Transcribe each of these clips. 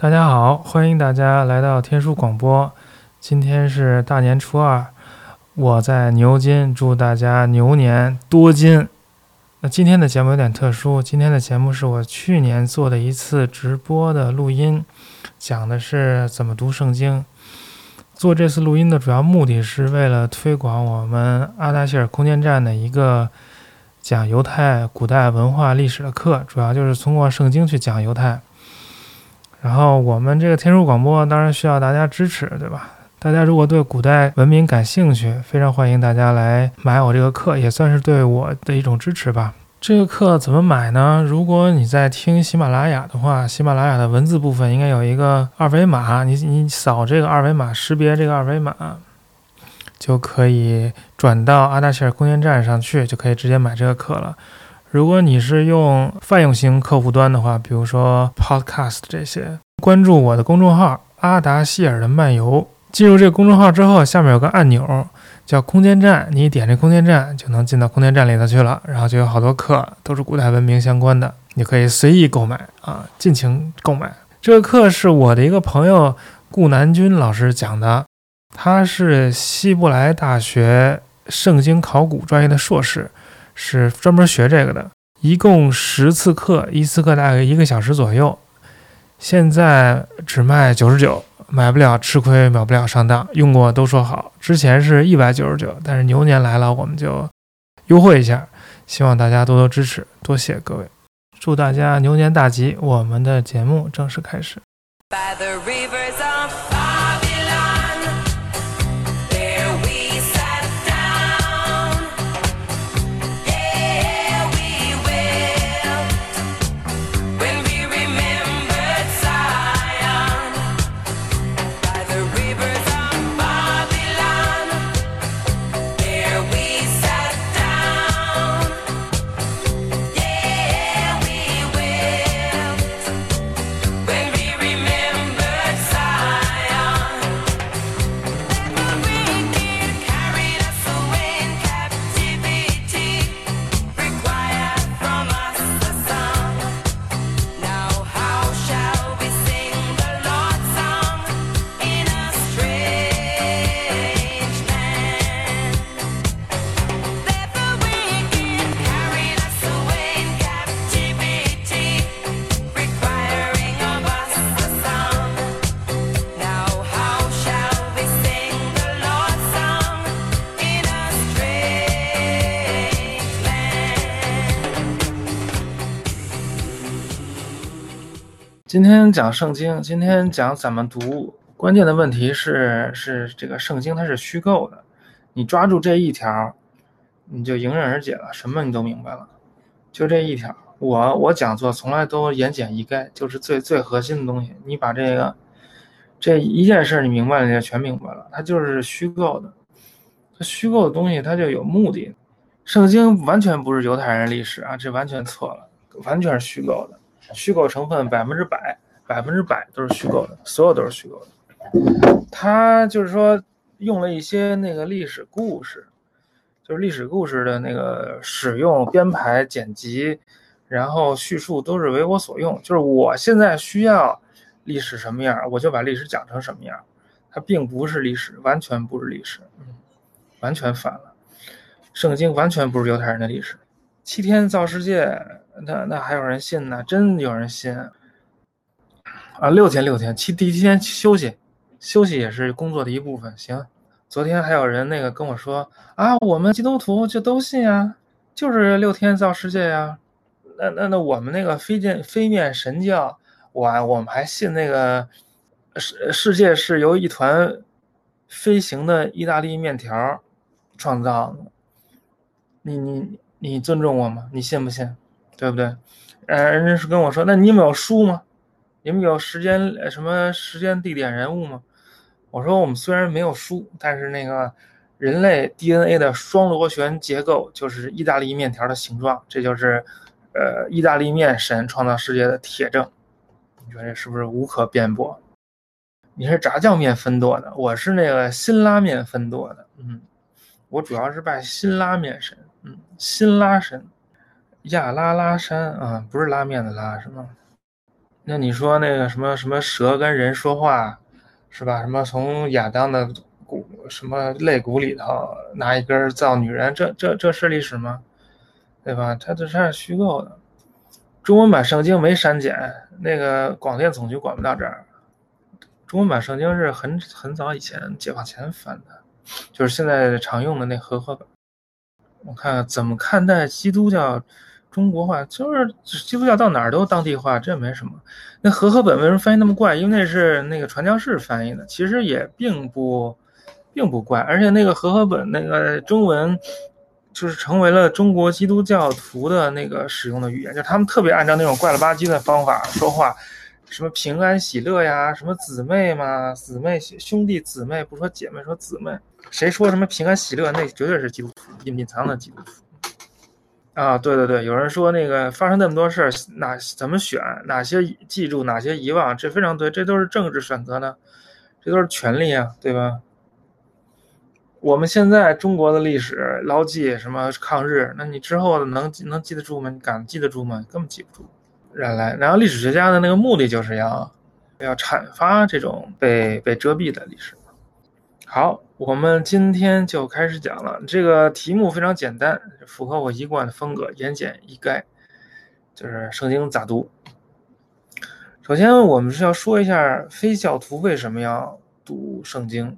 大家好，欢迎大家来到天书广播。今天是大年初二，我在牛津，祝大家牛年多金。那今天的节目有点特殊，今天的节目是我去年做的一次直播的录音，讲的是怎么读圣经。做这次录音的主要目的是为了推广我们阿达希尔空间站的一个讲犹太古代文化历史的课，主要就是通过圣经去讲犹太。然后我们这个天书广播当然需要大家支持，对吧？大家如果对古代文明感兴趣，非常欢迎大家来买我这个课，也算是对我的一种支持吧。这个课怎么买呢？如果你在听喜马拉雅的话，喜马拉雅的文字部分应该有一个二维码，你你扫这个二维码，识别这个二维码，就可以转到阿达希尔空间站上去，就可以直接买这个课了。如果你是用泛用型客户端的话，比如说 Podcast 这些，关注我的公众号“阿达希尔的漫游”。进入这个公众号之后，下面有个按钮叫“空间站”，你点这空间站就能进到空间站里头去了。然后就有好多课都是古代文明相关的，你可以随意购买啊，尽情购买。这个课是我的一个朋友顾南军老师讲的，他是希伯来大学圣经考古专业的硕士。是专门学这个的，一共十次课，一次课大概一个小时左右。现在只卖九十九，买不了吃亏，买不了上当。用过都说好，之前是一百九十九，但是牛年来了，我们就优惠一下，希望大家多多支持，多谢各位，祝大家牛年大吉！我们的节目正式开始。今天讲圣经，今天讲怎么读。关键的问题是，是这个圣经它是虚构的。你抓住这一条，你就迎刃而解了，什么你都明白了。就这一条，我我讲座从来都言简意赅，就是最最核心的东西。你把这个这一件事你明白了，你就全明白了。它就是虚构的，它虚构的东西它就有目的。圣经完全不是犹太人历史啊，这完全错了，完全是虚构的。虚构成分百分之百，百分之百都是虚构的，所有都是虚构的。他就是说用了一些那个历史故事，就是历史故事的那个使用、编排、剪辑，然后叙述都是为我所用。就是我现在需要历史什么样，我就把历史讲成什么样。它并不是历史，完全不是历史，嗯，完全反了。圣经完全不是犹太人的历史。七天造世界。那那还有人信呢？真有人信啊！六天六天，七第七天休息，休息也是工作的一部分。行，昨天还有人那个跟我说啊，我们基督徒就都信啊，就是六天造世界呀。那那那我们那个飞剑飞面神教，我我们还信那个世世界是由一团飞行的意大利面条创造的。你你你尊重我吗？你信不信？对不对？呃，人家是跟我说，那你们有书吗？你们有时间什么时间、地点、人物吗？我说我们虽然没有书，但是那个人类 DNA 的双螺旋结构就是意大利面条的形状，这就是呃意大利面神创造世界的铁证。你说这是不是无可辩驳？你是炸酱面分舵的，我是那个辛拉面分舵的。嗯，我主要是拜辛拉面神。嗯，辛拉神。亚拉拉山啊，不是拉面的拉是吗？那你说那个什么什么蛇跟人说话，是吧？什么从亚当的骨什么肋骨里头拿一根造女人，这这这是历史吗？对吧？它这是虚构的。中文版圣经没删减，那个广电总局管不到这儿。中文版圣经是很很早以前解放前翻的，就是现在常用的那和合本。我看怎么看待基督教。中国话就是基督教到哪儿都当地化，这没什么。那和合本为什么翻译那么怪？因为那是那个传教士翻译的，其实也并不并不怪。而且那个和合本那个中文就是成为了中国基督教徒的那个使用的语言，就他们特别按照那种怪了吧唧的方法说话，什么平安喜乐呀，什么姊妹嘛，姊妹兄弟姊妹，不说姐妹说姊妹，谁说什么平安喜乐，那绝对是基督徒隐藏的基督徒。啊，对对对，有人说那个发生那么多事儿，哪怎么选，哪些记住，哪些遗忘，这非常对，这都是政治选择呢，这都是权利啊，对吧？我们现在中国的历史牢记什么抗日，那你之后能能记得住吗？你敢记得住吗？根本记不住。然来，然后历史学家的那个目的就是要要阐发这种被被遮蔽的历史。好，我们今天就开始讲了。这个题目非常简单，符合我一贯的风格，言简意赅，就是圣经咋读。首先，我们是要说一下非教徒为什么要读圣经。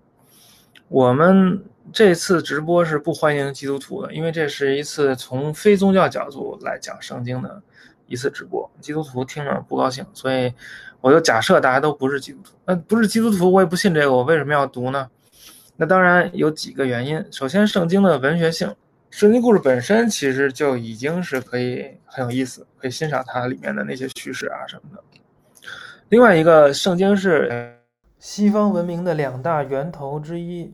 我们这次直播是不欢迎基督徒的，因为这是一次从非宗教角度来讲圣经的一次直播，基督徒听着不高兴，所以我就假设大家都不是基督徒。那不是基督徒，我也不信这个，我为什么要读呢？那当然有几个原因。首先，圣经的文学性，圣经故事本身其实就已经是可以很有意思，可以欣赏它里面的那些叙事啊什么的。另外一个，圣经是西方文明的两大源头之一。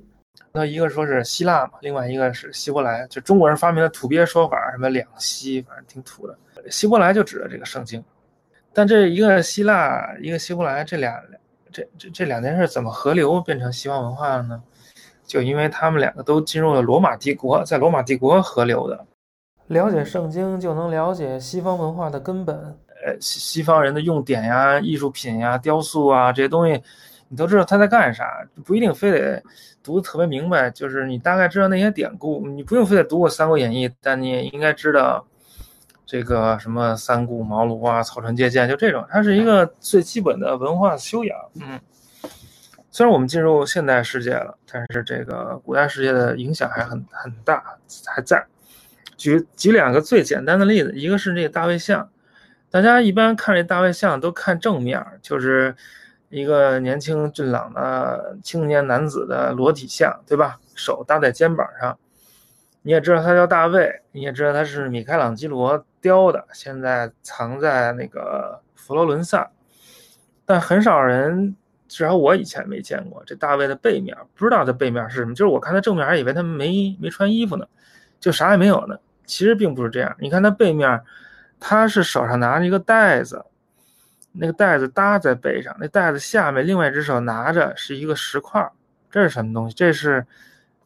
那一个说是希腊嘛，另外一个是希伯来，就中国人发明的土鳖说法，什么两希，反正挺土的。希伯来就指的这个圣经，但这一个希腊，一个希伯来，这俩这这这两件事怎么合流变成西方文化了呢？就因为他们两个都进入了罗马帝国，在罗马帝国合流的，了解圣经就能了解西方文化的根本。呃，西西方人的用典呀、艺术品呀、雕塑啊这些东西，你都知道他在干啥，不一定非得读得特别明白。就是你大概知道那些典故，你不用非得读过《三国演义》，但你也应该知道这个什么三顾茅庐啊、草船借箭，就这种，它是一个最基本的文化修养。嗯。虽然我们进入现代世界了，但是这个古代世界的影响还很很大，还在。举举两个最简单的例子，一个是那个大卫像，大家一般看这大卫像都看正面，就是一个年轻俊朗的青年男子的裸体像，对吧？手搭在肩膀上，你也知道他叫大卫，你也知道他是米开朗基罗雕的，现在藏在那个佛罗伦萨，但很少人。至少我以前没见过这大卫的背面，不知道他背面是什么。就是我看他正面，还以为他没没穿衣服呢，就啥也没有呢。其实并不是这样。你看他背面，他是手上拿着一个袋子，那个袋子搭在背上，那袋子下面另外一只手拿着是一个石块，这是什么东西？这是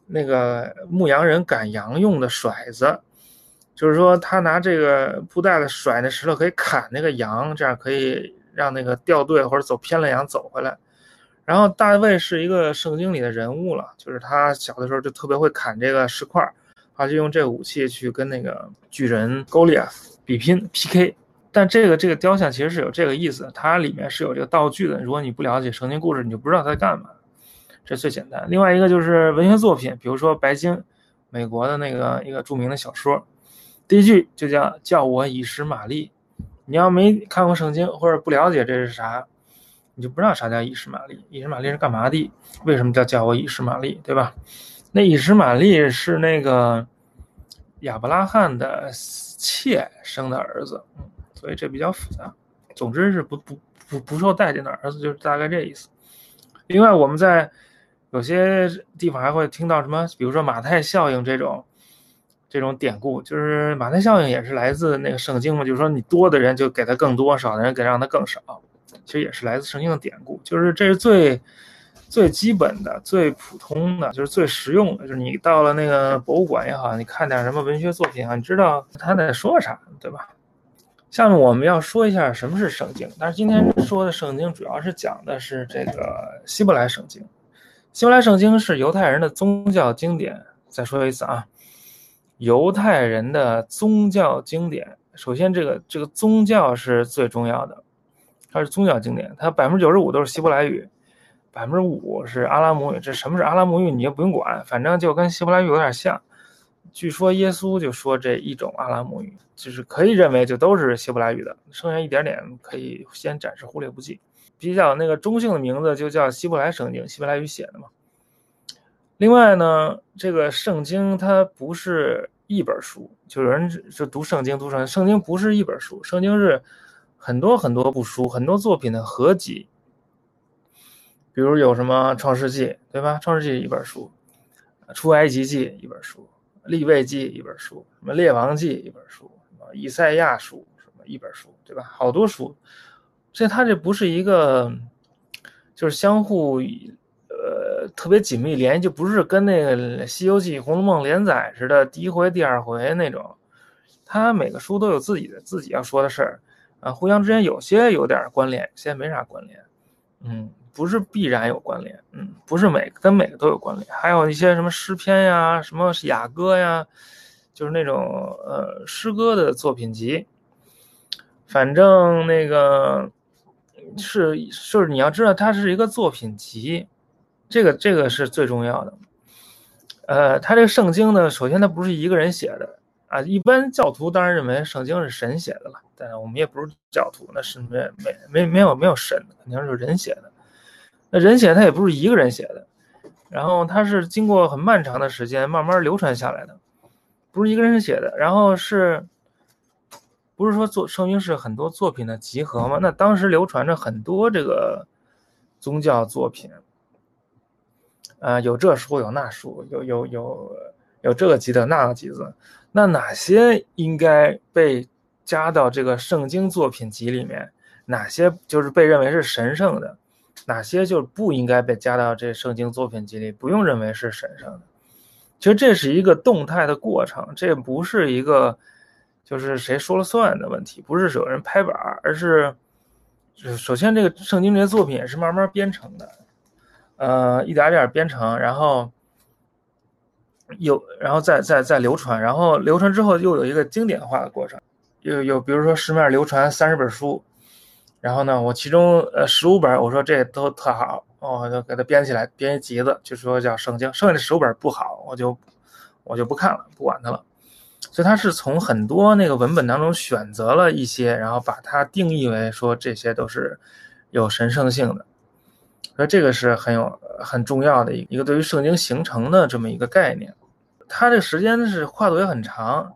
那个牧羊人赶羊用的甩子，就是说他拿这个布袋子甩那石头可以砍那个羊，这样可以让那个掉队或者走偏了羊走回来。然后大卫是一个圣经里的人物了，就是他小的时候就特别会砍这个石块，他就用这个武器去跟那个巨人高利亚比拼 PK。但这个这个雕像其实是有这个意思，它里面是有这个道具的。如果你不了解圣经故事，你就不知道他在干嘛。这最简单。另外一个就是文学作品，比如说白鲸，美国的那个一个著名的小说，第一句就叫叫我以实玛丽。你要没看过圣经或者不了解这是啥？你就不知道啥叫以实玛利，以实玛利是干嘛的？为什么叫叫我以实玛利，对吧？那以实玛利是那个亚伯拉罕的妾生的儿子，嗯，所以这比较复杂。总之是不不不不受待见的儿子，就是大概这意思。另外，我们在有些地方还会听到什么，比如说马太效应这种这种典故，就是马太效应也是来自那个圣经嘛，就是说你多的人就给他更多，少的人给让他更少。其实也是来自圣经的典故，就是这是最最基本的、最普通的，就是最实用的。就是你到了那个博物馆也好，你看点什么文学作品啊，你知道他在说啥，对吧？下面我们要说一下什么是圣经，但是今天说的圣经主要是讲的是这个希伯来圣经。希伯来圣经是犹太人的宗教经典。再说一次啊，犹太人的宗教经典，首先这个这个宗教是最重要的，它是宗教经典，它百分之九十五都是希伯来语，百分之五是阿拉姆语。这什么是阿拉姆语，你也不用管，反正就跟希伯来语有点像。据说耶稣就说这一种阿拉姆语，就是可以认为就都是希伯来语的，剩下一点点可以先暂时忽略不计。比较那个中性的名字就叫希伯来圣经，希伯来语写的嘛。另外呢，这个圣经它不是一本书，就有人就读圣经，读圣经，圣经不是一本书，圣经是很多很多部书，很多作品的合集。比如有什么创世纪，对吧？创世纪一本书，出埃及记一本书。立位记一本书，什么列王记一本书，什么以赛亚书，什么一本书，对吧？好多书，所以它这不是一个，就是相互呃特别紧密联系，就不是跟那个《西游记》《红楼梦》连载似的，第一回、第二回那种。它每个书都有自己的自己要说的事儿，啊，互相之间有些有点关联，有些没啥关联，嗯。不是必然有关联，嗯，不是每个跟每个都有关联，还有一些什么诗篇呀，什么雅歌呀，就是那种呃诗歌的作品集。反正那个是就是你要知道，它是一个作品集，这个这个是最重要的。呃，它这个圣经呢，首先它不是一个人写的啊，一般教徒当然认为圣经是神写的了，但是我们也不是教徒，那是没没没没有没有神，肯定是人写的。那人写他也不是一个人写的，然后他是经过很漫长的时间慢慢流传下来的，不是一个人写的。然后是，不是说做圣经是很多作品的集合吗？那当时流传着很多这个宗教作品，啊，有这书有那书，有有有有这个集子那个集子，那哪些应该被加到这个圣经作品集里面？哪些就是被认为是神圣的？哪些就不应该被加到这圣经作品集里？不用认为是神圣的。其实这是一个动态的过程，这不是一个就是谁说了算的问题，不是有人拍板，而是首先这个圣经这些作品也是慢慢编成的，呃，一点点编成，然后有，然后再再再流传，然后流传之后又有一个经典化的过程，有有比如说市面流传三十本书。然后呢，我其中呃十五本，我说这都特好，我就给它编起来，编一集子，就说叫圣经。剩下的十五本不好，我就我就不看了，不管它了。所以他是从很多那个文本当中选择了一些，然后把它定义为说这些都是有神圣性的。所以这个是很有很重要的一个对于圣经形成的这么一个概念。它这时间是跨度也很长。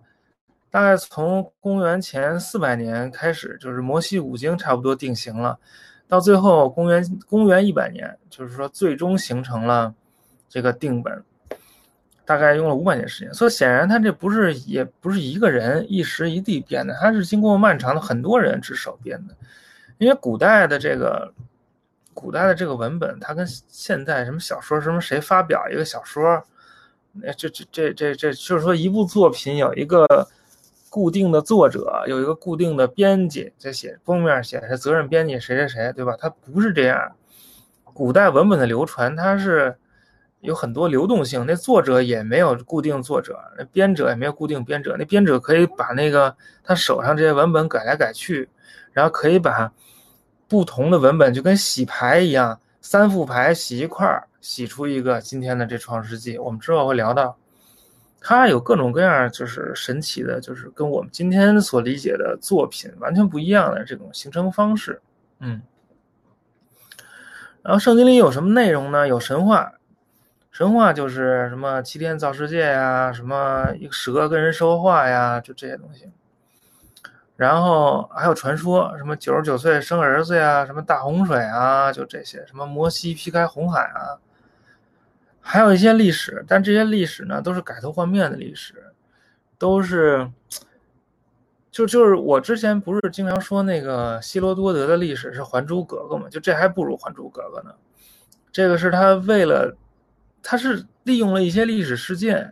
大概从公元前四百年开始，就是摩西五经差不多定型了，到最后公元公元一百年，就是说最终形成了这个定本，大概用了五百年时间。所以显然他这不是也不是一个人一时一地编的，他是经过漫长的很多人之手编的。因为古代的这个古代的这个文本，它跟现代什么小说什么谁发表一个小说，那这这这这这就是说一部作品有一个。固定的作者有一个固定的编辑在写封面，写的是责任编辑谁谁谁，对吧？它不是这样。古代文本的流传，它是有很多流动性。那作者也没有固定作者，那编者也没有固定编者。那编者可以把那个他手上这些文本改来改去，然后可以把不同的文本就跟洗牌一样，三副牌洗一块儿，洗出一个今天的这《创世纪》。我们之后会聊到。它有各种各样，就是神奇的，就是跟我们今天所理解的作品完全不一样的这种形成方式。嗯，然后圣经里有什么内容呢？有神话，神话就是什么七天造世界呀，什么一个蛇跟人说话呀，就这些东西。然后还有传说，什么九十九岁生儿子呀，什么大洪水啊，就这些，什么摩西劈开红海啊。还有一些历史，但这些历史呢，都是改头换面的历史，都是，就就是我之前不是经常说那个希罗多德的历史是《还珠格格》嘛？就这还不如《还珠格格》呢。这个是他为了，他是利用了一些历史事件，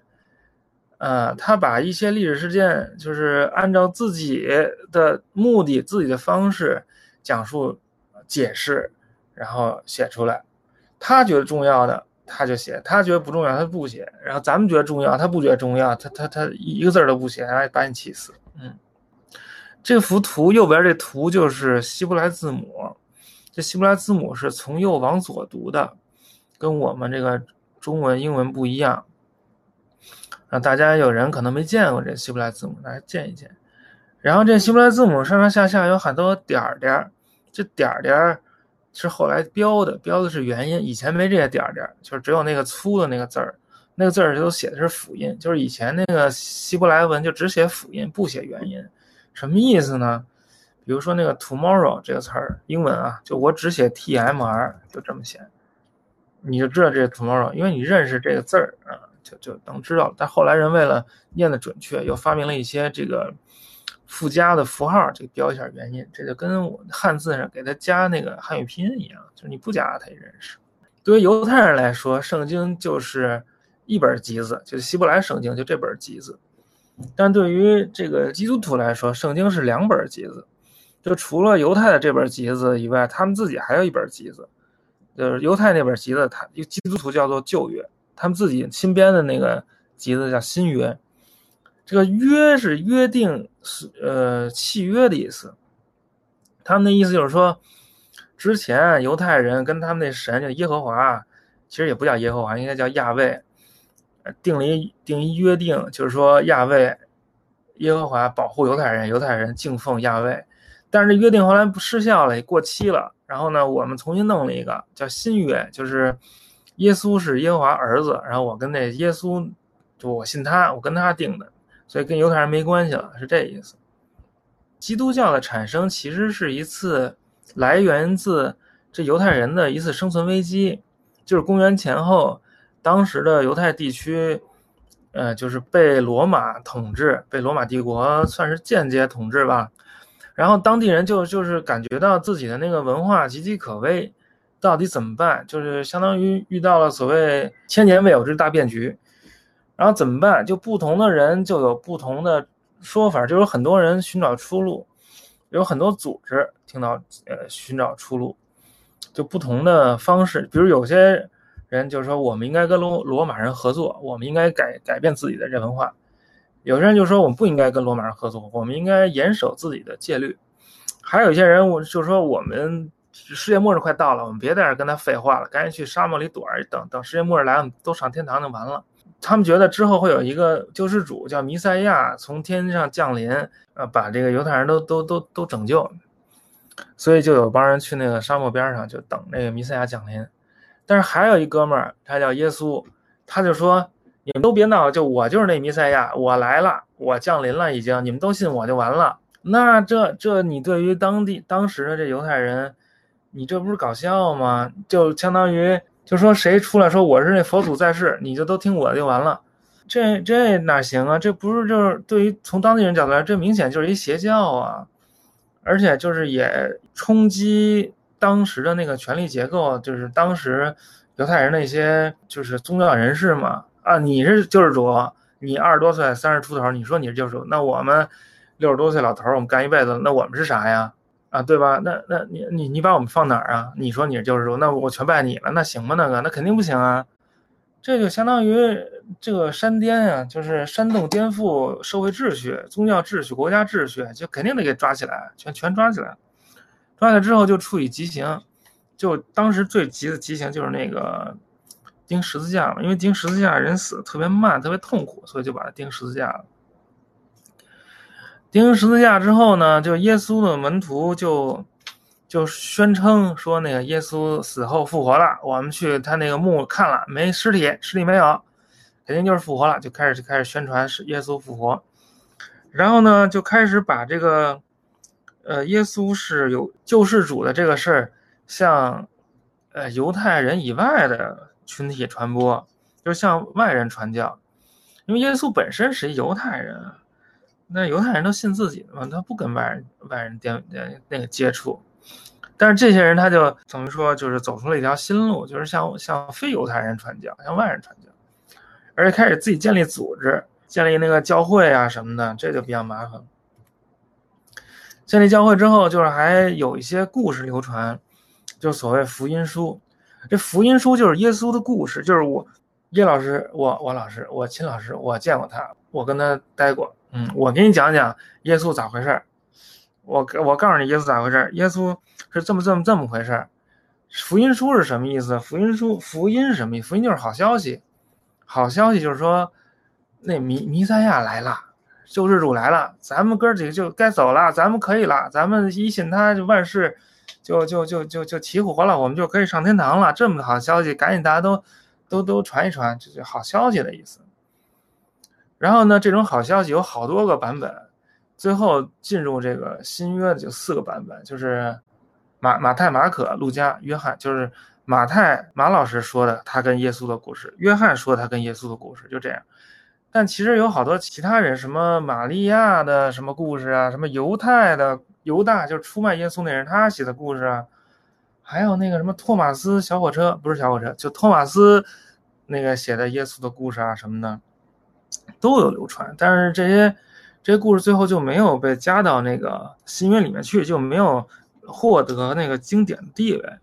呃，他把一些历史事件，就是按照自己的目的、自己的方式讲述、解释，然后写出来。他觉得重要的，他就写；他觉得不重要，他不写。然后咱们觉得重要，他不觉得重要，他他他一个字都不写，哎，把你气死。嗯，这幅图右边这图就是希伯来字母，这希伯来字母是从右往左读的，跟我们这个中文、英文不一样。让大家有人可能没见过这希伯来字母，大家见一见。然后这希伯来字母上上下下有很多点儿点儿，这点儿点儿是后来标的，标的是元音，以前没这些点点儿，就是只有那个粗的那个字儿，那个字儿都写的是辅音，就是以前那个希伯来文就只写辅音，不写元音，什么意思呢？比如说那个 tomorrow 这个词儿，英文啊，就我只写 t m r，就这么写，你就知道这是 tomorrow，因为你认识这个字儿啊。就就能知道，但后来人为了念的准确，又发明了一些这个附加的符号，这个标一下原因，这就跟我汉字上给它加那个汉语拼音一样，就是你不加它也认识。对于犹太人来说，圣经就是一本集子，就是希伯来圣经就这本集子；但对于这个基督徒来说，圣经是两本集子，就除了犹太的这本集子以外，他们自己还有一本集子，就是犹太那本集子，他基督徒叫做旧约。他们自己新编的那个集子叫新约，这个约是约定，是呃契约的意思。他们的意思就是说，之前犹太人跟他们那神叫耶和华，其实也不叫耶和华，应该叫亚卫，定了一定一约定，就是说亚卫耶和华保护犹太人，犹太人敬奉亚卫。但是这约定后来不失效了，过期了。然后呢，我们重新弄了一个叫新约，就是。耶稣是耶和华儿子，然后我跟那耶稣，就我信他，我跟他定的，所以跟犹太人没关系了，是这意思。基督教的产生其实是一次来源自这犹太人的一次生存危机，就是公元前后，当时的犹太地区，呃，就是被罗马统治，被罗马帝国算是间接统治吧，然后当地人就就是感觉到自己的那个文化岌岌可危。到底怎么办？就是相当于遇到了所谓千年未有之大变局，然后怎么办？就不同的人就有不同的说法，就有很多人寻找出路，有很多组织听到呃寻找出路，就不同的方式。比如有些人就说，我们应该跟罗罗马人合作，我们应该改改变自己的这文化；有些人就说，我们不应该跟罗马人合作，我们应该严守自己的戒律；还有一些人，我就说我们。世界末日快到了，我们别在这跟他废话了，赶紧去沙漠里躲着，等等世界末日来，我们都上天堂就完了。他们觉得之后会有一个救世主叫弥赛亚从天上降临，呃，把这个犹太人都都都都拯救。所以就有帮人去那个沙漠边上就等那个弥赛亚降临。但是还有一哥们儿，他叫耶稣，他就说：“你们都别闹，就我就是那弥赛亚，我来了，我降临了，已经，你们都信我就完了。”那这这你对于当地当时的这犹太人？你这不是搞笑吗？就相当于就说谁出来说我是那佛祖在世，你就都听我的就完了。这这哪行啊？这不是就是对于从当地人角度来，这明显就是一邪教啊！而且就是也冲击当时的那个权力结构，就是当时犹太人那些就是宗教人士嘛。啊，你是救世主，你二十多岁三十出头，你说你是救世主，那我们六十多岁老头儿，我们干一辈子，那我们是啥呀？啊，对吧？那那你你你把我们放哪儿啊？你说你是救世主，那我全拜你了，那行吗？那个那肯定不行啊！这就相当于这个煽颠啊，就是煽动颠覆社会秩序、宗教秩序、国家秩序，就肯定得给抓起来，全全抓起来。抓起来之后就处以极刑，就当时最急的极刑就是那个钉十字架嘛，因为钉十字架人死特别慢，特别痛苦，所以就把他钉十字架了。钉十字架之后呢，就耶稣的门徒就就宣称说，那个耶稣死后复活了。我们去他那个墓看了，没尸体，尸体没有，肯定就是复活了。就开始就开始宣传是耶稣复活，然后呢，就开始把这个呃耶稣是有救世主的这个事儿向呃犹太人以外的群体传播，就是向外人传教，因为耶稣本身是一犹太人。那犹太人都信自己的嘛，他不跟外人外人电那个接触，但是这些人他就等于说就是走出了一条新路，就是向向非犹太人传教，向外人传教，而且开始自己建立组织，建立那个教会啊什么的，这就比较麻烦。建立教会之后，就是还有一些故事流传，就所谓福音书。这福音书就是耶稣的故事，就是我叶老师，我我老师，我秦老师，我见过他，我跟他待过。嗯，我给你讲讲耶稣咋回事儿。我我告诉你耶稣咋回事儿，耶稣是这么这么这么回事儿。福音书是什么意思？福音书福音是什么意思？福音就是好消息，好消息就是说那弥弥赛亚来了，救世主来了，咱们哥几个就该走了，咱们可以了，咱们一信他就万事就就就就就齐活了，我们就可以上天堂了。这么好消息，赶紧大家都都都传一传，这就好消息的意思。然后呢，这种好消息有好多个版本。最后进入这个新约的就四个版本，就是马马太、马可、路加、约翰，就是马太马老师说的他跟耶稣的故事，约翰说他跟耶稣的故事，就这样。但其实有好多其他人，什么玛利亚的什么故事啊，什么犹太的犹大就是出卖耶稣那人他写的故事啊，还有那个什么托马斯小火车不是小火车，就托马斯那个写的耶稣的故事啊什么的都有流传，但是这些。这些故事最后就没有被加到那个新约里面去，就没有获得那个经典地位。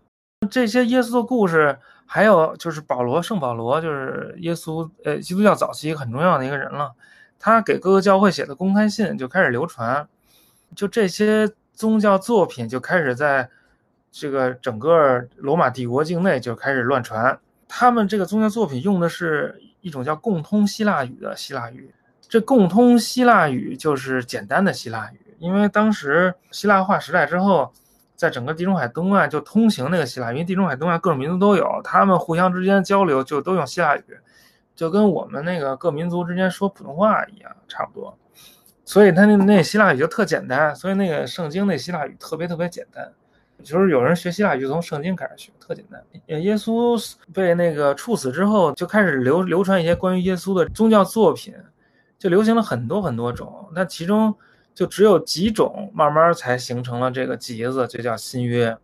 这些耶稣的故事，还有就是保罗，圣保罗就是耶稣，呃，基督教早期很重要的一个人了。他给各个教会写的公开信就开始流传，就这些宗教作品就开始在这个整个罗马帝国境内就开始乱传。他们这个宗教作品用的是一种叫共通希腊语的希腊语。这共通希腊语就是简单的希腊语，因为当时希腊化时代之后，在整个地中海东岸就通行那个希腊，因为地中海东岸各种民族都有，他们互相之间交流就都用希腊语，就跟我们那个各民族之间说普通话一样，差不多。所以他那那希腊语就特简单，所以那个圣经那希腊语特别特别简单，就是有人学希腊语从圣经开始学，特简单。耶稣被那个处死之后，就开始流流传一些关于耶稣的宗教作品。就流行了很多很多种，那其中就只有几种慢慢才形成了这个集子，就叫新约。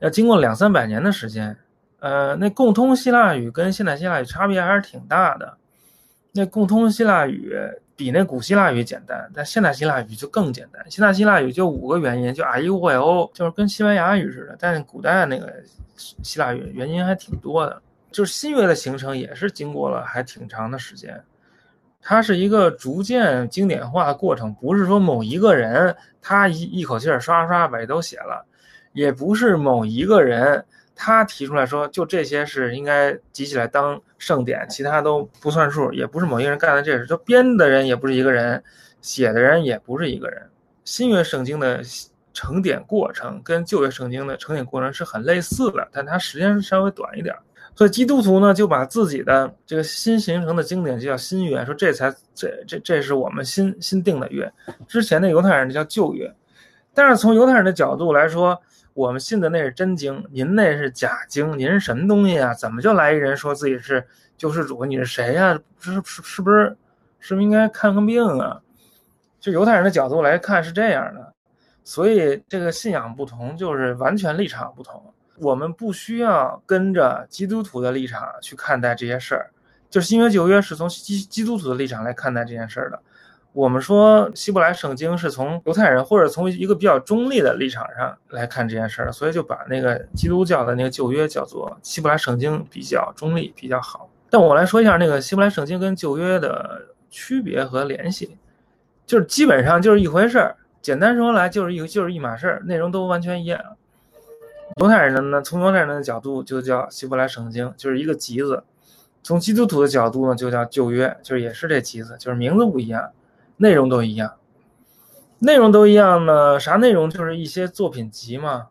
要经过两三百年的时间，呃，那共通希腊语跟现代希腊语差别还是挺大的。那共通希腊语比那古希腊语简单，但现代希腊语就更简单。现代希腊语就五个元音，就 a 乌 u o 就是跟西班牙语似的。但是古代那个希腊语元音还挺多的。就是新约的形成也是经过了还挺长的时间。它是一个逐渐经典化的过程，不是说某一个人他一一口气儿刷刷把都写了，也不是某一个人他提出来说就这些是应该集起来当圣典，其他都不算数，也不是某一个人干的这事，就编的人也不是一个人，写的人也不是一个人。新约圣经的成典过程跟旧约圣经的成典过程是很类似的，但它时间稍微短一点。所以基督徒呢，就把自己的这个新形成的经典就叫新约，说这才这这这是我们新新定的约，之前的犹太人叫旧约。但是从犹太人的角度来说，我们信的那是真经，您那是假经，您是什么东西啊？怎么就来一人说自己是救世主？你是谁呀？是是是不是是不是应该看看病啊？就犹太人的角度来看是这样的，所以这个信仰不同，就是完全立场不同。我们不需要跟着基督徒的立场去看待这些事儿，就是新约旧约是从基基督徒的立场来看待这件事儿的。我们说希伯来圣经是从犹太人或者从一个比较中立的立场上来看这件事儿，所以就把那个基督教的那个旧约叫做希伯来圣经比较中立比较好。但我来说一下那个希伯来圣经跟旧约的区别和联系，就是基本上就是一回事儿，简单说来就是一就是一码事儿，内容都完全一样。犹太人的呢，从犹太人的角度就叫希伯来圣经，就是一个集子；从基督徒的角度呢，就叫旧约，就是也是这集子，就是名字不一样，内容都一样。内容都一样呢，啥内容？就是一些作品集嘛。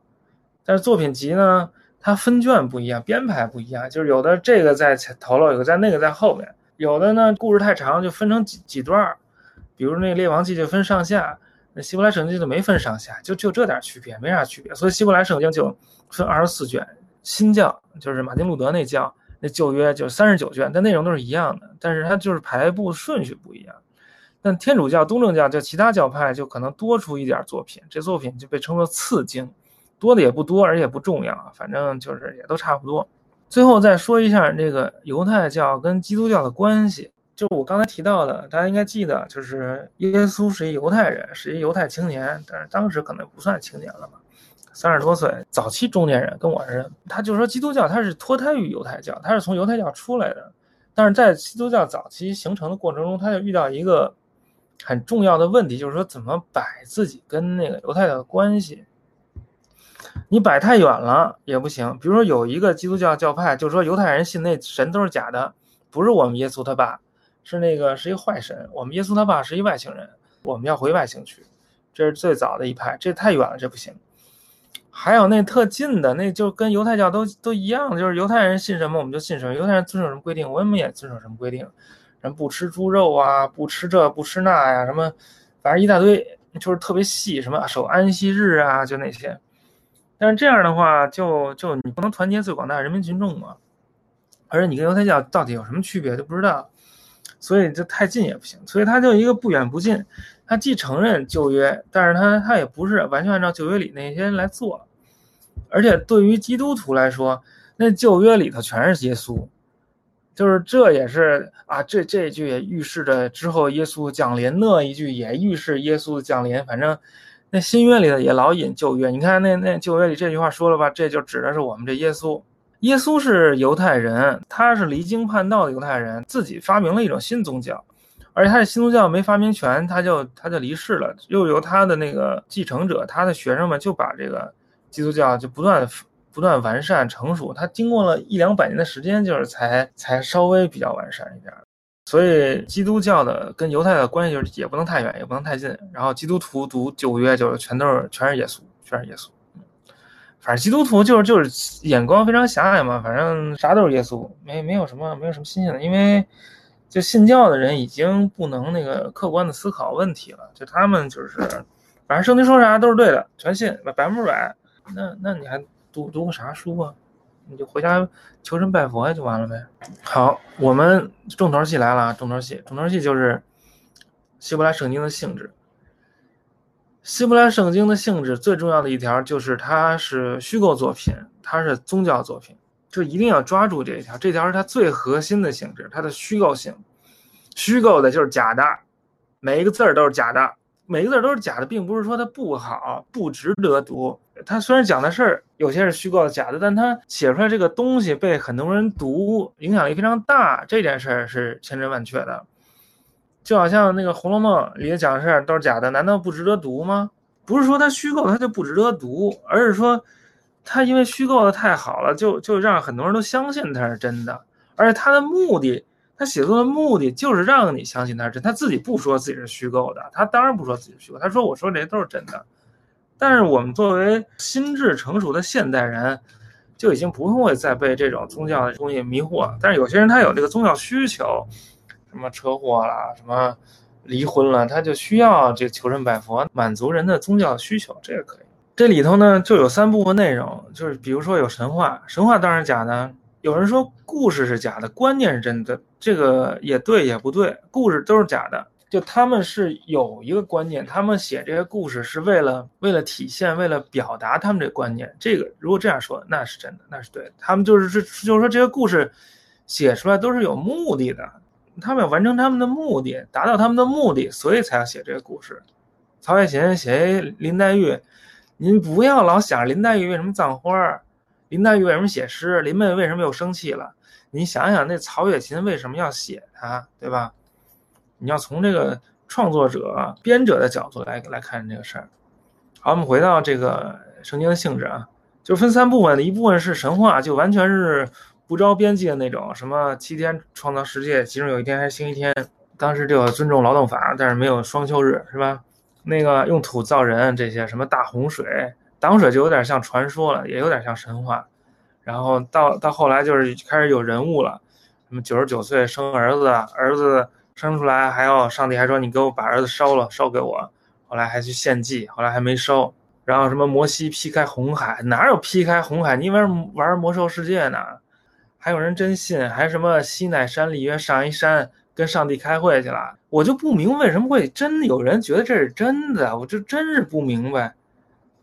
但是作品集呢，它分卷不一样，编排不一样，就是有的这个在前头了，有的在那个在后面，有的呢故事太长就分成几几段，比如那列王记就分上下。那希伯来圣经就没分上下，就就这点区别，没啥区别。所以希伯来圣经就分二十四卷，新教就是马丁路德那教，那旧约就三十九卷，但内容都是一样的，但是它就是排布顺序不一样。但天主教、东正教就其他教派就可能多出一点作品，这作品就被称作次经，多的也不多，而且不重要，反正就是也都差不多。最后再说一下这个犹太教跟基督教的关系。就我刚才提到的，大家应该记得，就是耶稣是一犹太人，是一犹太青年，但是当时可能不算青年了吧，三十多岁，早期中年人，跟我似的。他就说基督教它是脱胎于犹太教，它是从犹太教出来的，但是在基督教早期形成的过程中，他就遇到一个很重要的问题，就是说怎么摆自己跟那个犹太的关系。你摆太远了也不行。比如说有一个基督教教派，就是说犹太人信那神都是假的，不是我们耶稣他爸，是那个是一个坏神。我们耶稣他爸是一外星人，我们要回外星去。这是最早的一派，这太远了，这不行。还有那特近的，那就跟犹太教都都一样，就是犹太人信什么我们就信什么，犹太人遵守什么规定，我们也遵守什么规定。不吃猪肉啊，不吃这不吃那呀，什么反正一大堆，就是特别细，什么守安息日啊，就那些。但是这样的话，就就你不能团结最广大人民群众嘛，而且你跟犹太教到底有什么区别就不知道，所以这太近也不行，所以他就一个不远不近，他既承认旧约，但是他他也不是完全按照旧约里那些来做，而且对于基督徒来说，那旧约里头全是耶稣，就是这也是啊，这这一句也预示着之后耶稣降临，那一句也预示耶稣降临，反正。那新约里的也老引旧约，你看那那旧约里这句话说了吧，这就指的是我们这耶稣。耶稣是犹太人，他是离经叛道的犹太人，自己发明了一种新宗教，而且他的新宗教没发明全，他就他就离世了，又由他的那个继承者，他的学生们就把这个基督教就不断不断完善成熟，他经过了一两百年的时间，就是才才稍微比较完善一点。所以基督教的跟犹太的关系就是也不能太远，也不能太近。然后基督徒读旧约就是全都是全是耶稣，全是耶稣。反正基督徒就是就是眼光非常狭隘嘛，反正啥都是耶稣，没没有什么没有什么新鲜的。因为就信教的人已经不能那个客观的思考问题了，就他们就是反正圣经说啥都是对的，全信百分之百。那那你还读读个啥书啊？你就回家求神拜佛就完了呗。好，我们重头戏来了啊，重头戏，重头戏就是希伯来圣经的性质。希伯来圣经的性质最重要的一条就是它是虚构作品，它是宗教作品，就一定要抓住这一条。这条是它最核心的性质，它的虚构性，虚构的就是假的，每一个字儿都是假的。每一个字都是假的，并不是说它不好、不值得读。他虽然讲的事儿有些是虚构的、假的，但他写出来这个东西被很多人读，影响力非常大，这件事儿是千真万确的。就好像那个《红楼梦》里讲的事儿都是假的，难道不值得读吗？不是说它虚构它就不值得读，而是说它因为虚构的太好了，就就让很多人都相信它是真的，而且他的目的。他写作的目的就是让你相信他是真，他自己不说自己是虚构的，他当然不说自己是虚构，他说我说这些都是真的。但是我们作为心智成熟的现代人，就已经不会再被这种宗教的东西迷惑。但是有些人他有这个宗教需求，什么车祸啦，什么离婚了，他就需要这求神拜佛，满足人的宗教需求，这个可以。这里头呢就有三部分内容，就是比如说有神话，神话当然假的。有人说故事是假的，观念是真的，这个也对也不对，故事都是假的。就他们是有一个观念，他们写这些故事是为了为了体现，为了表达他们这观念。这个如果这样说，那是真的，那是对的。他们就是是就是说这些故事写出来都是有目的的，他们要完成他们的目的，达到他们的目的，所以才要写这个故事。曹雪芹写林黛玉，您不要老想着林黛玉为什么葬花。林黛玉为什么写诗？林妹妹为什么又生气了？你想想，那曹雪芹为什么要写她，对吧？你要从这个创作者、编者的角度来来看这个事儿。好，我们回到这个圣经的性质啊，就分三部分，一部分是神话，就完全是不着边际的那种，什么七天创造世界，其中有一天还是星期天，当时就有尊重劳动法，但是没有双休日，是吧？那个用土造人，这些什么大洪水。挡水就有点像传说了，也有点像神话，然后到到后来就是开始有人物了，什么九十九岁生儿子，儿子生出来还要上帝还说你给我把儿子烧了烧给我，后来还去献祭，后来还没烧，然后什么摩西劈开红海，哪有劈开红海？你玩玩魔兽世界呢？还有人真信，还什么西乃山里约上一山跟上帝开会去了，我就不明白为什么会真有人觉得这是真的，我就真是不明白。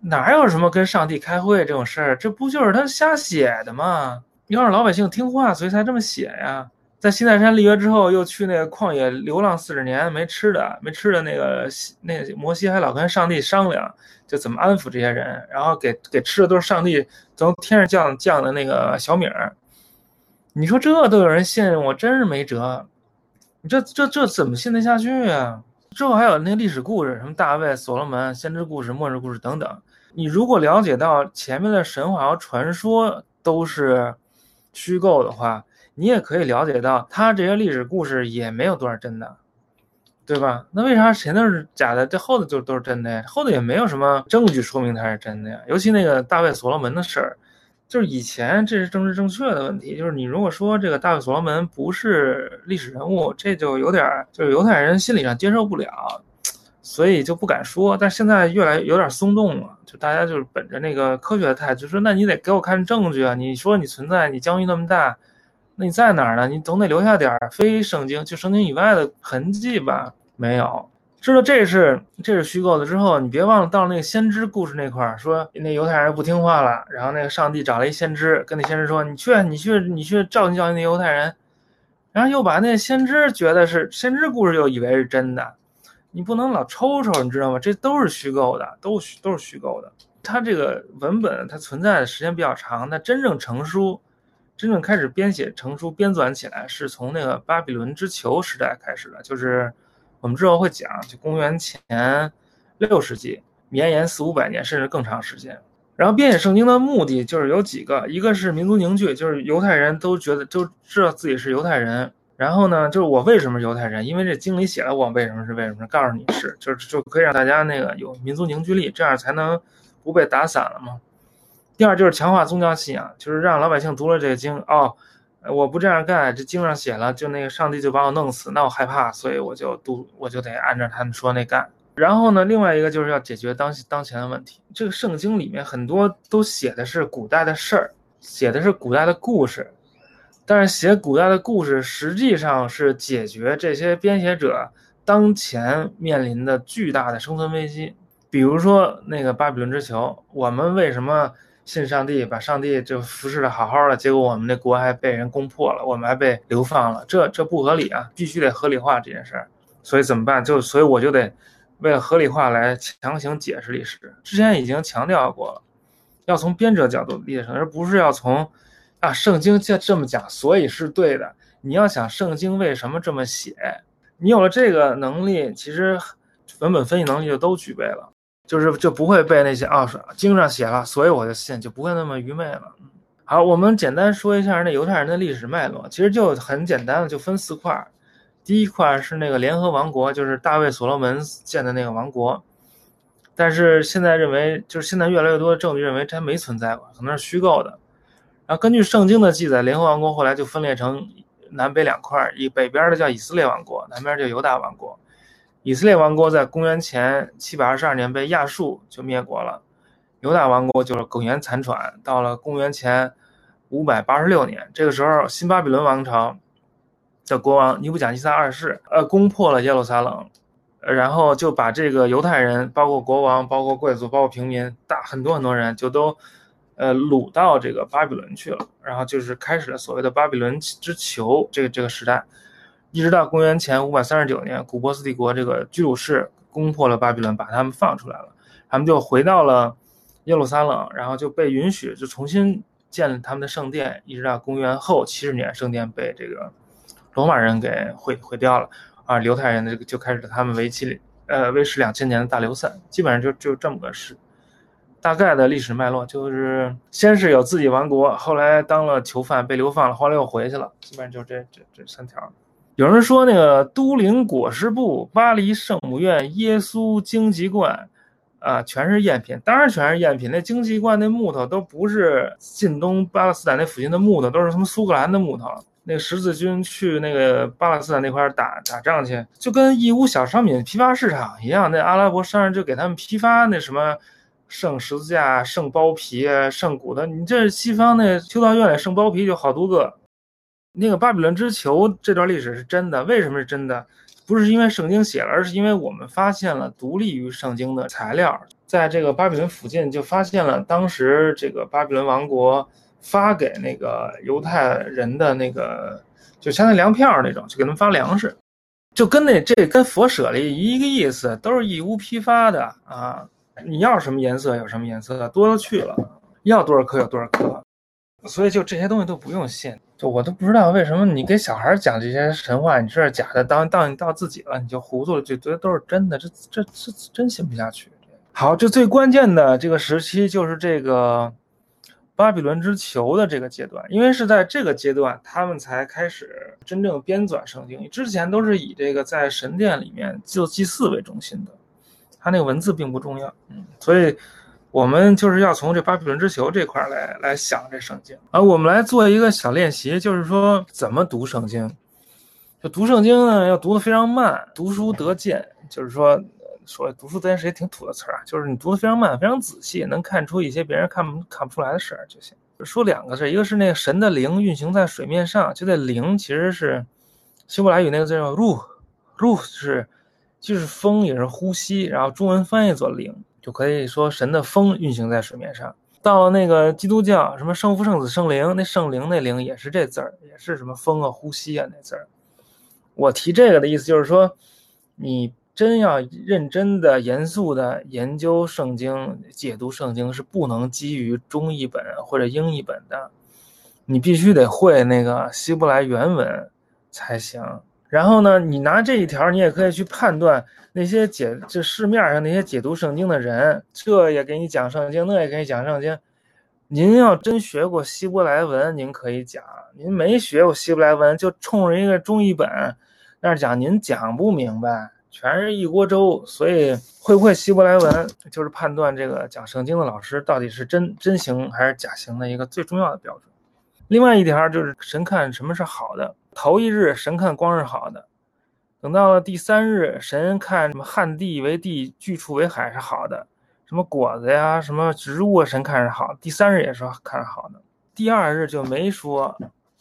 哪有什么跟上帝开会这种事儿？这不就是他瞎写的吗？要让老百姓听话，所以才这么写呀。在西奈山立约之后，又去那个旷野流浪四十年，没吃的，没吃的那个那摩西还老跟上帝商量，就怎么安抚这些人，然后给给吃的都是上帝从天上降降的那个小米儿。你说这都有人信，我真是没辙。你这这这怎么信得下去啊？之后还有那个历史故事，什么大卫、所罗门、先知故事、末日故事等等。你如果了解到前面的神话和传说都是虚构的话，你也可以了解到他这些历史故事也没有多少真的，对吧？那为啥前头是假的，这后头就都是真的呀？后头也没有什么证据说明它是真的呀。尤其那个大卫、所罗门的事儿。就是以前这是政治正确的问题，就是你如果说这个大卫所罗门不是历史人物，这就有点就是犹太人心理上接受不了，所以就不敢说。但现在越来有点松动了，就大家就是本着那个科学的态度，就说那你得给我看证据啊！你说你存在，你疆域那么大，你在哪儿呢？你总得留下点非圣经就圣经以外的痕迹吧？没有。知道这是这是虚构的之后，你别忘了到那个先知故事那块儿，说那犹太人不听话了，然后那个上帝找了一先知，跟那先知说：“你去，你去，你去教训教训那犹太人。”然后又把那先知觉得是先知故事，又以为是真的。你不能老抽抽，你知道吗？这都是虚构的，都都是虚构的。它这个文本它存在的时间比较长，它真正成书、真正开始编写成书、编纂起来，是从那个巴比伦之囚时代开始的，就是。我们之后会讲，就公元前六世纪，绵延四五百年，甚至更长时间。然后编写圣经的目的就是有几个，一个是民族凝聚，就是犹太人都觉得都知道自己是犹太人。然后呢，就是我为什么是犹太人？因为这经里写了我为什么是为什么，告诉你是，就是就可以让大家那个有民族凝聚力，这样才能不被打散了嘛。第二就是强化宗教信仰，就是让老百姓读了这个经哦。我不这样干，这经上写了，就那个上帝就把我弄死，那我害怕，所以我就读，我就得按照他们说那干。然后呢，另外一个就是要解决当当前的问题。这个圣经里面很多都写的是古代的事儿，写的是古代的故事，但是写古代的故事实际上是解决这些编写者当前面临的巨大的生存危机。比如说那个巴比伦之囚，我们为什么？信上帝，把上帝就服侍的好好的，结果我们这国还被人攻破了，我们还被流放了，这这不合理啊！必须得合理化这件事儿，所以怎么办？就所以我就得为了合理化来强行解释历史。之前已经强调过了，要从编者角度理解，而不是要从啊圣经这这么讲，所以是对的。你要想圣经为什么这么写，你有了这个能力，其实文本分析能力就都具备了。就是就不会被那些啊经上写了，所以我就信，就不会那么愚昧了。好，我们简单说一下那犹太人的历史脉络，其实就很简单的，就分四块。第一块是那个联合王国，就是大卫所罗门建的那个王国，但是现在认为，就是现在越来越多的证据认为它没存在过，可能是虚构的。然后根据圣经的记载，联合王国后来就分裂成南北两块，以北边的叫以色列王国，南边叫犹大王国。以色列王国在公元前七百二十二年被亚述就灭国了，犹大王国就是苟延残喘。到了公元前五百八十六年，这个时候新巴比伦王朝的国王尼布甲尼撒二世，呃，攻破了耶路撒冷，呃然后就把这个犹太人，包括国王、包括贵族、包括平民，大很多很多人就都，呃，掳到这个巴比伦去了，然后就是开始了所谓的巴比伦之囚这个这个时代。一直到公元前五百三十九年，古波斯帝国这个居鲁士攻破了巴比伦，把他们放出来了，他们就回到了耶路撒冷，然后就被允许就重新建了他们的圣殿。一直到公元后七十年，圣殿被这个罗马人给毁毁掉了，啊，犹太人的这个就开始他们为期呃维持两千年的大流散，基本上就就这么个事。大概的历史脉络就是先是有自己王国，后来当了囚犯被流放了，后来又回去了，基本上就这这这三条。有人说，那个都灵果实部、巴黎圣母院、耶稣荆棘冠，啊，全是赝品。当然，全是赝品。那荆棘冠那木头都不是近东巴勒斯坦那附近的木头，都是什么苏格兰的木头。那十字军去那个巴勒斯坦那块打打仗去，就跟义乌小商品批发市场一样。那阿拉伯商人就给他们批发那什么圣十字架、圣包皮、圣骨的。你这西方那修道院里圣包皮就好多个。那个巴比伦之囚这段历史是真的，为什么是真的？不是因为圣经写了，而是因为我们发现了独立于圣经的材料，在这个巴比伦附近就发现了当时这个巴比伦王国发给那个犹太人的那个就相当于粮票那种，就给他们发粮食，就跟那这跟佛舍利一个意思，都是义乌批发的啊。你要什么颜色有什么颜色，多了去了，要多少颗有多少颗，所以就这些东西都不用信。我都不知道为什么你给小孩讲这些神话，你这是假的，当当你到自己了，你就糊涂了，就觉得都是真的，这这这真信不下去。好，这最关键的这个时期就是这个巴比伦之囚的这个阶段，因为是在这个阶段，他们才开始真正编纂圣经，之前都是以这个在神殿里面就祭祀为中心的。他那个文字并不重要，嗯，所以我们就是要从这巴比伦之囚这块来来想这圣经啊。我们来做一个小练习，就是说怎么读圣经。就读圣经呢，要读得非常慢，读书得见，就是说说读书得见是一挺土的词儿啊，就是你读得非常慢，非常仔细，能看出一些别人看不看不出来的事儿就行。说两个字，一个是那个神的灵运行在水面上，就那灵其实是希伯来语那个字叫 ru，ru 是。就是风也是呼吸，然后中文翻译作灵，就可以说神的风运行在水面上。到了那个基督教，什么圣父、圣子、圣灵，那圣灵那灵也是这字儿，也是什么风啊、呼吸啊那字儿。我提这个的意思就是说，你真要认真的、严肃的研究圣经、解读圣经，是不能基于中译本或者英译本的，你必须得会那个希伯来原文才行。然后呢，你拿这一条，你也可以去判断那些解这市面上那些解读圣经的人，这也给你讲圣经，那也给你讲圣经。您要真学过希伯来文，您可以讲；您没学过希伯来文，就冲着一个中译本那儿讲，您讲不明白，全是一锅粥。所以，会不会希伯来文，就是判断这个讲圣经的老师到底是真真行还是假行的一个最重要的标准。另外一条就是神看什么是好的。头一日神看光是好的，等到了第三日，神看什么旱地为地，巨畜为海是好的，什么果子呀，什么植物，神看是好。第三日也是看是好的，第二日就没说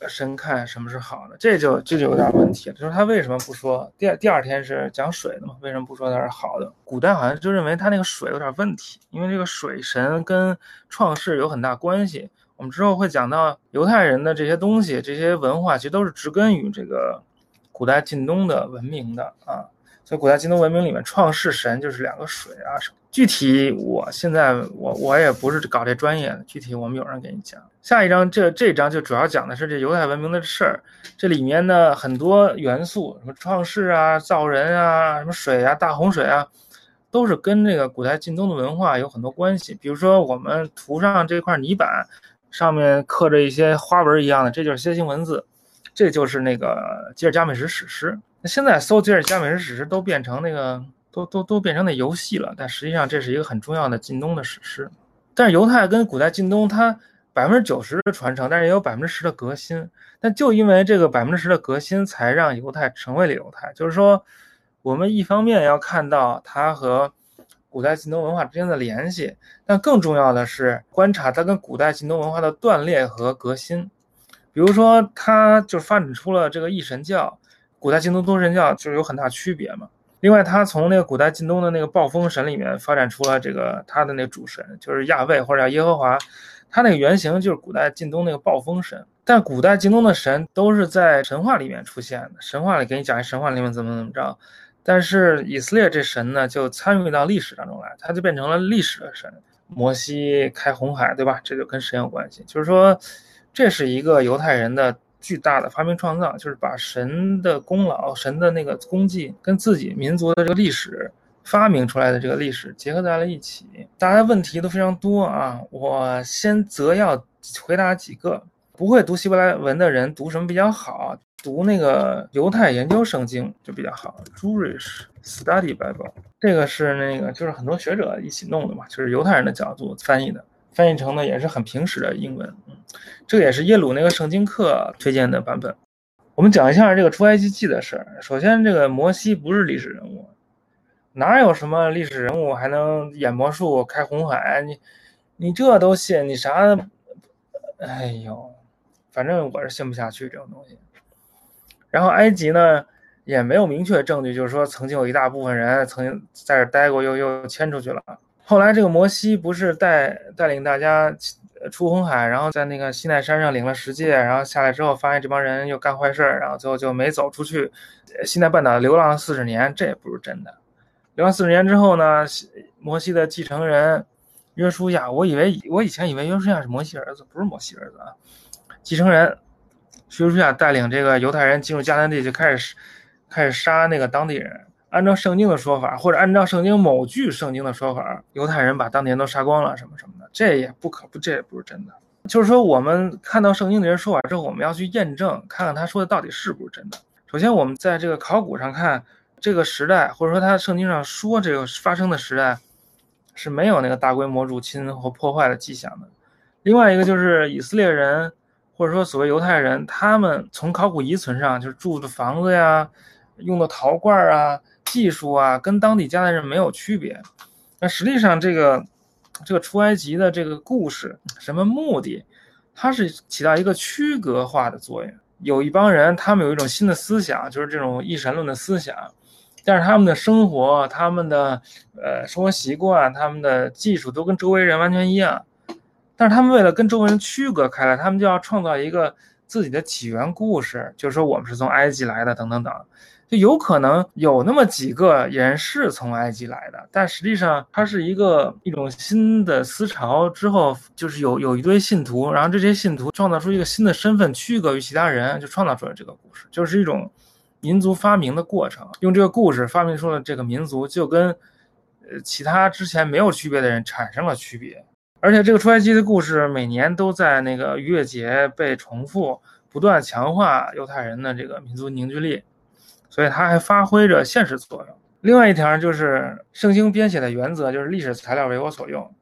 神看什么是好的，这就这就有点问题了。就是他为什么不说第二第二天是讲水的嘛？为什么不说它是好的？古代好像就认为他那个水有点问题，因为这个水神跟创世有很大关系。我们之后会讲到犹太人的这些东西，这些文化其实都是植根于这个古代近东的文明的啊。所以古代近东文明里面，创世神就是两个水啊。具体我现在我我也不是搞这专业的，具体我们有人给你讲。下一章这这章就主要讲的是这犹太文明的事儿，这里面呢很多元素，什么创世啊、造人啊、什么水啊、大洪水啊，都是跟这个古代近东的文化有很多关系。比如说我们涂上这块泥板。上面刻着一些花纹一样的，这就是楔形文字，这就是那个吉尔加美什史诗。那现在搜吉尔加美什史诗都变成那个，都都都变成那游戏了。但实际上这是一个很重要的近东的史诗。但是犹太跟古代近东，它百分之九十的传承，但是也有百分之十的革新。但就因为这个百分之十的革新，才让犹太成为了犹太。就是说，我们一方面要看到它和。古代近东文化之间的联系，但更重要的是观察它跟古代近东文化的断裂和革新。比如说，它就发展出了这个一神教，古代近东多神教就是有很大区别嘛。另外，它从那个古代近东的那个暴风神里面发展出了这个它的那个主神，就是亚卫或者叫耶和华，它那个原型就是古代近东那个暴风神。但古代近东的神都是在神话里面出现的，神话里给你讲一神话里面怎么怎么着。但是以色列这神呢，就参与到历史当中来，他就变成了历史的神。摩西开红海，对吧？这就跟神有关系。就是说，这是一个犹太人的巨大的发明创造，就是把神的功劳、神的那个功绩跟自己民族的这个历史发明出来的这个历史结合在了一起。大家问题都非常多啊，我先择要回答几个。不会读希伯来文的人读什么比较好？读那个犹太研究圣经就比较好，Jewish Study Bible，这个是那个就是很多学者一起弄的嘛，就是犹太人的角度翻译的，翻译成的也是很平实的英文。嗯，这个也是耶鲁那个圣经课推荐的版本。我们讲一下这个出埃及记的事儿。首先，这个摩西不是历史人物，哪有什么历史人物还能演魔术、开红海？你你这都信？你啥？哎呦，反正我是信不下去这种东西。然后埃及呢也没有明确证据，就是说曾经有一大部分人曾经在这待过，又又迁出去了。后来这个摩西不是带带领大家出红海，然后在那个西奈山上领了十戒，然后下来之后发现这帮人又干坏事儿，然后最后就没走出去，西奈半岛流浪了四十年，这也不是真的。流浪四十年之后呢，摩西的继承人约书亚，我以为我以前以为约书亚是摩西儿子，不是摩西儿子啊，继承人约书亚带领这个犹太人进入迦南地，就开始开始杀那个当地人。按照圣经的说法，或者按照圣经某句圣经的说法，犹太人把当地人都杀光了，什么什么的，这也不可不，这也不是真的。就是说，我们看到圣经的人说法之后，我们要去验证，看看他说的到底是不是真的。首先，我们在这个考古上看，这个时代，或者说他圣经上说这个发生的时代，是没有那个大规模入侵和破坏的迹象的。另外一个就是以色列人，或者说所谓犹太人，他们从考古遗存上，就是住的房子呀，用的陶罐啊。技术啊，跟当地迦南人没有区别。那实际上，这个这个出埃及的这个故事，什么目的？它是起到一个区隔化的作用。有一帮人，他们有一种新的思想，就是这种一神论的思想。但是他们的生活、他们的呃生活习惯、他们的技术都跟周围人完全一样。但是他们为了跟周围人区隔开来，他们就要创造一个自己的起源故事，就是说我们是从埃及来的，等等等。就有可能有那么几个人是从埃及来的，但实际上它是一个一种新的思潮之后，就是有有一堆信徒，然后这些信徒创造出一个新的身份，区隔于其他人，就创造出了这个故事，就是一种民族发明的过程。用这个故事发明出了这个民族，就跟呃其他之前没有区别的人产生了区别。而且这个出埃及的故事每年都在那个逾越节被重复，不断强化犹太人的这个民族凝聚力。所以它还发挥着现实作用。另外一条就是圣经编写的原则，就是历史材料为我所用。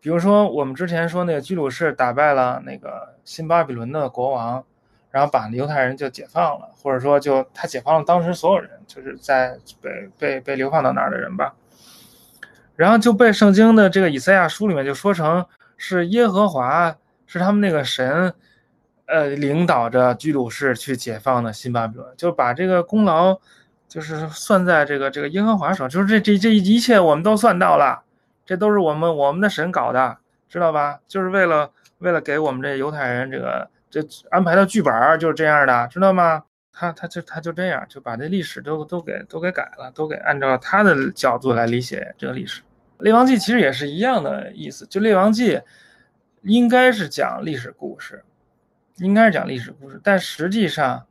比如说，我们之前说那个居鲁士打败了那个新巴比伦的国王，然后把犹太人就解放了，或者说就他解放了当时所有人，就是在被被被流放到哪儿的人吧。然后就被圣经的这个以赛亚书里面就说成是耶和华是他们那个神。呃，领导着居鲁士去解放的新巴比伦，就把这个功劳，就是算在这个这个耶和华手，就是这这这一切我们都算到了，这都是我们我们的神搞的，知道吧？就是为了为了给我们这犹太人这个这安排的剧本就是这样的，知道吗？他他就他就这样就把这历史都都给都给改了，都给按照他的角度来理解这个历史。列王纪其实也是一样的意思，就列王纪应该是讲历史故事。应该是讲历史故事，但实际上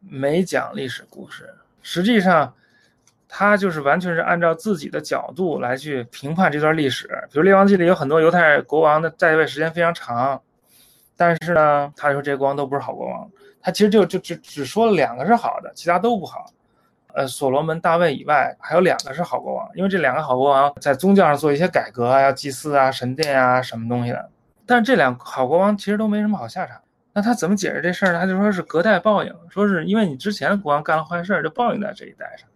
没讲历史故事。实际上，他就是完全是按照自己的角度来去评判这段历史。比如《列王纪》里有很多犹太国王的在位时间非常长，但是呢，他说这国王都不是好国王。他其实就就只只说了两个是好的，其他都不好。呃，所罗门、大卫以外还有两个是好国王，因为这两个好国王在宗教上做一些改革啊，要祭祀啊、神殿啊什么东西的。但是这两好国王其实都没什么好下场。那他怎么解释这事儿呢？他就说是隔代报应，说是因为你之前国王干了坏事儿，就报应在这一代上。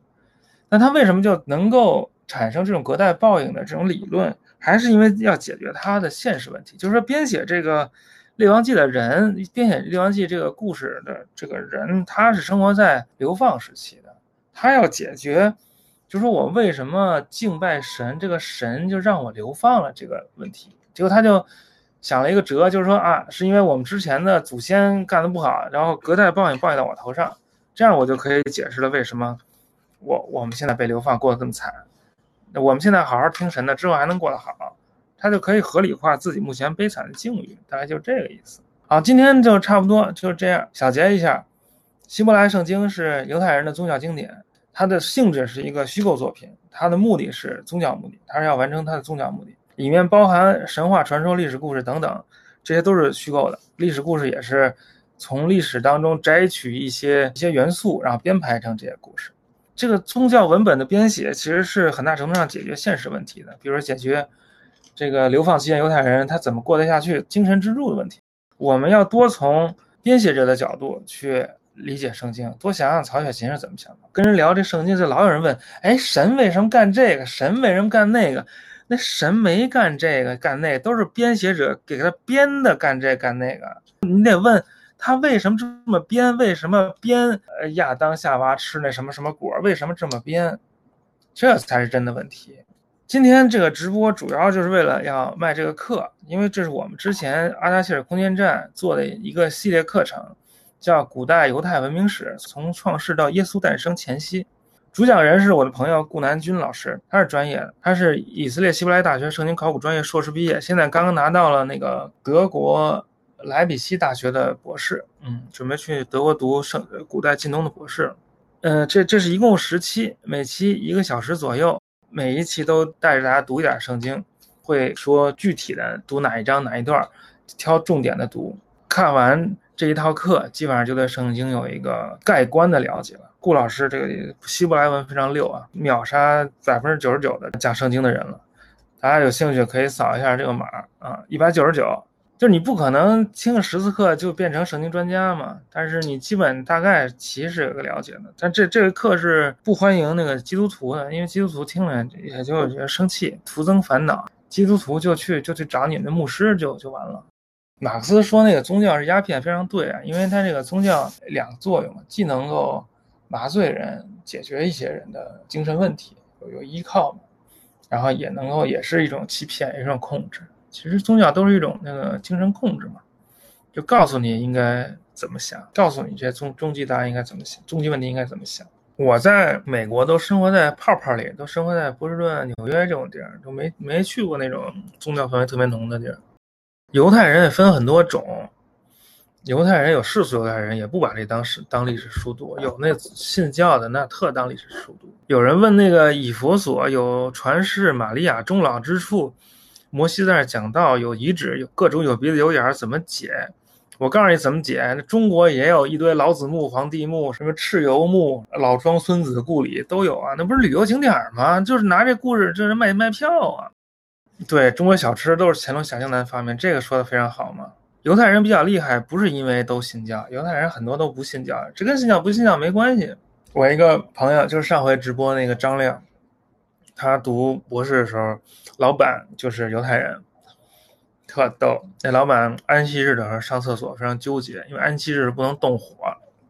那他为什么就能够产生这种隔代报应的这种理论？还是因为要解决他的现实问题，就是说编写这个《列王记》的人，编写《列王记》这个故事的这个人，他是生活在流放时期的，他要解决，就说我为什么敬拜神，这个神就让我流放了这个问题，结果他就。想了一个辙，就是说啊，是因为我们之前的祖先干的不好，然后隔代报应报应到我头上，这样我就可以解释了为什么我我们现在被流放过得这么惨。我们现在好好听神的，之后还能过得好，他就可以合理化自己目前悲惨的境遇，大概就是这个意思。好，今天就差不多就这样，小结一下，希伯来圣经是犹太人的宗教经典，它的性质是一个虚构作品，它的目的是宗教目的，它是要完成它的宗教目的。里面包含神话传说、历史故事等等，这些都是虚构的。历史故事也是从历史当中摘取一些一些元素，然后编排成这些故事。这个宗教文本的编写其实是很大程度上解决现实问题的，比如说解决这个流放期间犹太人他怎么过得下去、精神支柱的问题。我们要多从编写者的角度去理解圣经，多想想曹雪芹是怎么想的。跟人聊这圣经，就老有人问：哎，神为什么干这个？神为什么干那个？那神没干这个干那，都是编写者给他编的，干这干那个。你得问他为什么这么编？为什么编？呃，亚当夏娃吃那什么什么果？为什么这么编？这才是真的问题。今天这个直播主要就是为了要卖这个课，因为这是我们之前阿达希尔空间站做的一个系列课程，叫《古代犹太文明史：从创世到耶稣诞生前夕》。主讲人是我的朋友顾南军老师，他是专业的，他是以色列希伯来大学圣经考古专业硕士毕业，现在刚刚拿到了那个德国莱比锡大学的博士，嗯，准备去德国读圣古代近东的博士。呃，这这是一共十期，每期一个小时左右，每一期都带着大家读一点圣经，会说具体的读哪一章哪一段，挑重点的读。看完这一套课，基本上就对圣经有一个概观的了解了。顾老师这个希伯来文非常溜啊，秒杀百分之九十九的讲圣经的人了。大家有兴趣可以扫一下这个码啊，一百九十九。就是你不可能听个十次课就变成圣经专家嘛，但是你基本大概其实有个了解的。但这这个课是不欢迎那个基督徒的，因为基督徒听了也就觉得生气，徒增烦恼。基督徒就去就去找你们的牧师就就完了。马克思说那个宗教是鸦片，非常对啊，因为他这个宗教两个作用，既能够。麻醉人，解决一些人的精神问题，有有依靠嘛，然后也能够也是一种欺骗，一种控制。其实宗教都是一种那个精神控制嘛，就告诉你应该怎么想，告诉你这些终终极答案应该怎么想，终极问题应该怎么想。我在美国都生活在泡泡里，都生活在波士顿、纽约这种地儿，都没没去过那种宗教氛围特别浓的地儿。犹太人也分很多种。犹太人有世俗犹太人，也不把这当史当历史书读；有那信教的，那特当历史书读。有人问那个以佛所有传世，玛利亚终老之处，摩西在那讲道，有遗址，有各种有鼻子有眼儿，怎么解？我告诉你怎么解。中国也有一堆老子墓、皇帝墓，什么蚩尤墓、老庄孙子的故里都有啊，那不是旅游景点吗？就是拿这故事，这是卖卖票啊。对中国小吃都是乾隆小江南发明，这个说的非常好嘛。犹太人比较厉害，不是因为都信教，犹太人很多都不信教，这跟信教不信教没关系。我一个朋友就是上回直播那个张亮，他读博士的时候，老板就是犹太人，特逗。那老板安息日的时候上厕所非常纠结，因为安息日不能动火，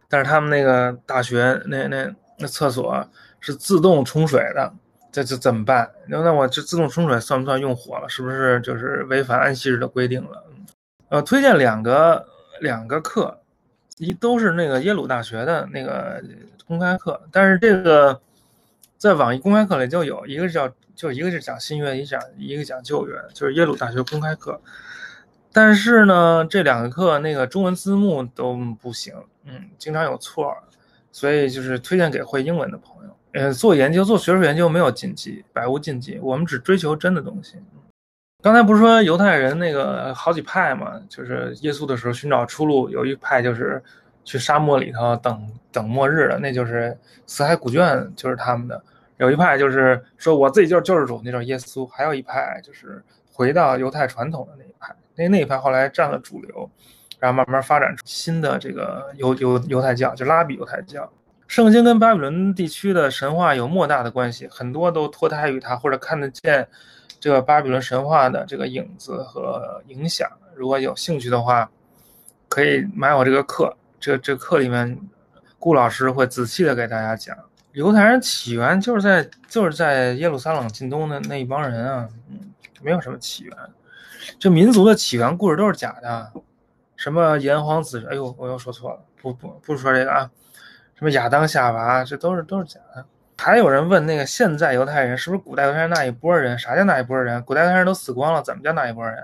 但是他们那个大学那那那厕所是自动冲水的，这这怎么办？那那我这自动冲水算不算用火了？是不是就是违反安息日的规定了？呃，推荐两个两个课，一都是那个耶鲁大学的那个公开课，但是这个在网易公开课里就有一个叫就一个是讲新约，一讲一个讲旧约，就是耶鲁大学公开课。但是呢，这两个课那个中文字幕都不行，嗯，经常有错，所以就是推荐给会英文的朋友。呃，做研究做学术研究没有禁忌，百无禁忌，我们只追求真的东西。刚才不是说犹太人那个好几派嘛？就是耶稣的时候寻找出路，有一派就是去沙漠里头等等末日的，那就是死海古卷，就是他们的；有一派就是说我自己就是救世主，那就是耶稣；还有一派就是回到犹太传统的那一派，那那一派后来占了主流，然后慢慢发展出新的这个犹犹犹太教，就拉比犹太教。圣经跟巴比伦地区的神话有莫大的关系，很多都脱胎于它，或者看得见。这个巴比伦神话的这个影子和影响，如果有兴趣的话，可以买我这个课。这这课里面，顾老师会仔细的给大家讲犹太人起源，就是在就是在耶路撒冷近东的那一帮人啊，嗯，没有什么起源。这民族的起源故事都是假的，什么炎黄子，哎呦，我又说错了，不不不说这个啊，什么亚当夏娃，这都是都是假的。还有人问那个现在犹太人是不是古代犹太人那一波人？啥叫那一波人？古代犹太人都死光了，怎么叫那一波人？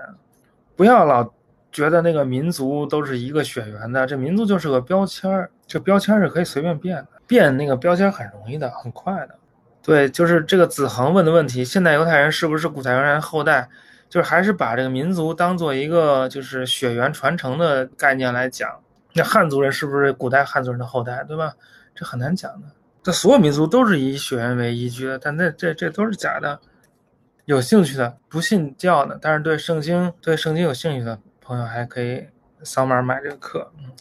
不要老觉得那个民族都是一个血缘的，这民族就是个标签儿，这标签是可以随便变的，变那个标签很容易的，很快的。对，就是这个子恒问的问题：现代犹太人是不是古代犹太人后代？就是还是把这个民族当做一个就是血缘传承的概念来讲？那汉族人是不是古代汉族人的后代？对吧？这很难讲的。这所有民族都是以血缘为依据的，但那这这都是假的。有兴趣的不信教的，但是对圣经对圣经有兴趣的朋友，还可以扫码买这个课。嗯。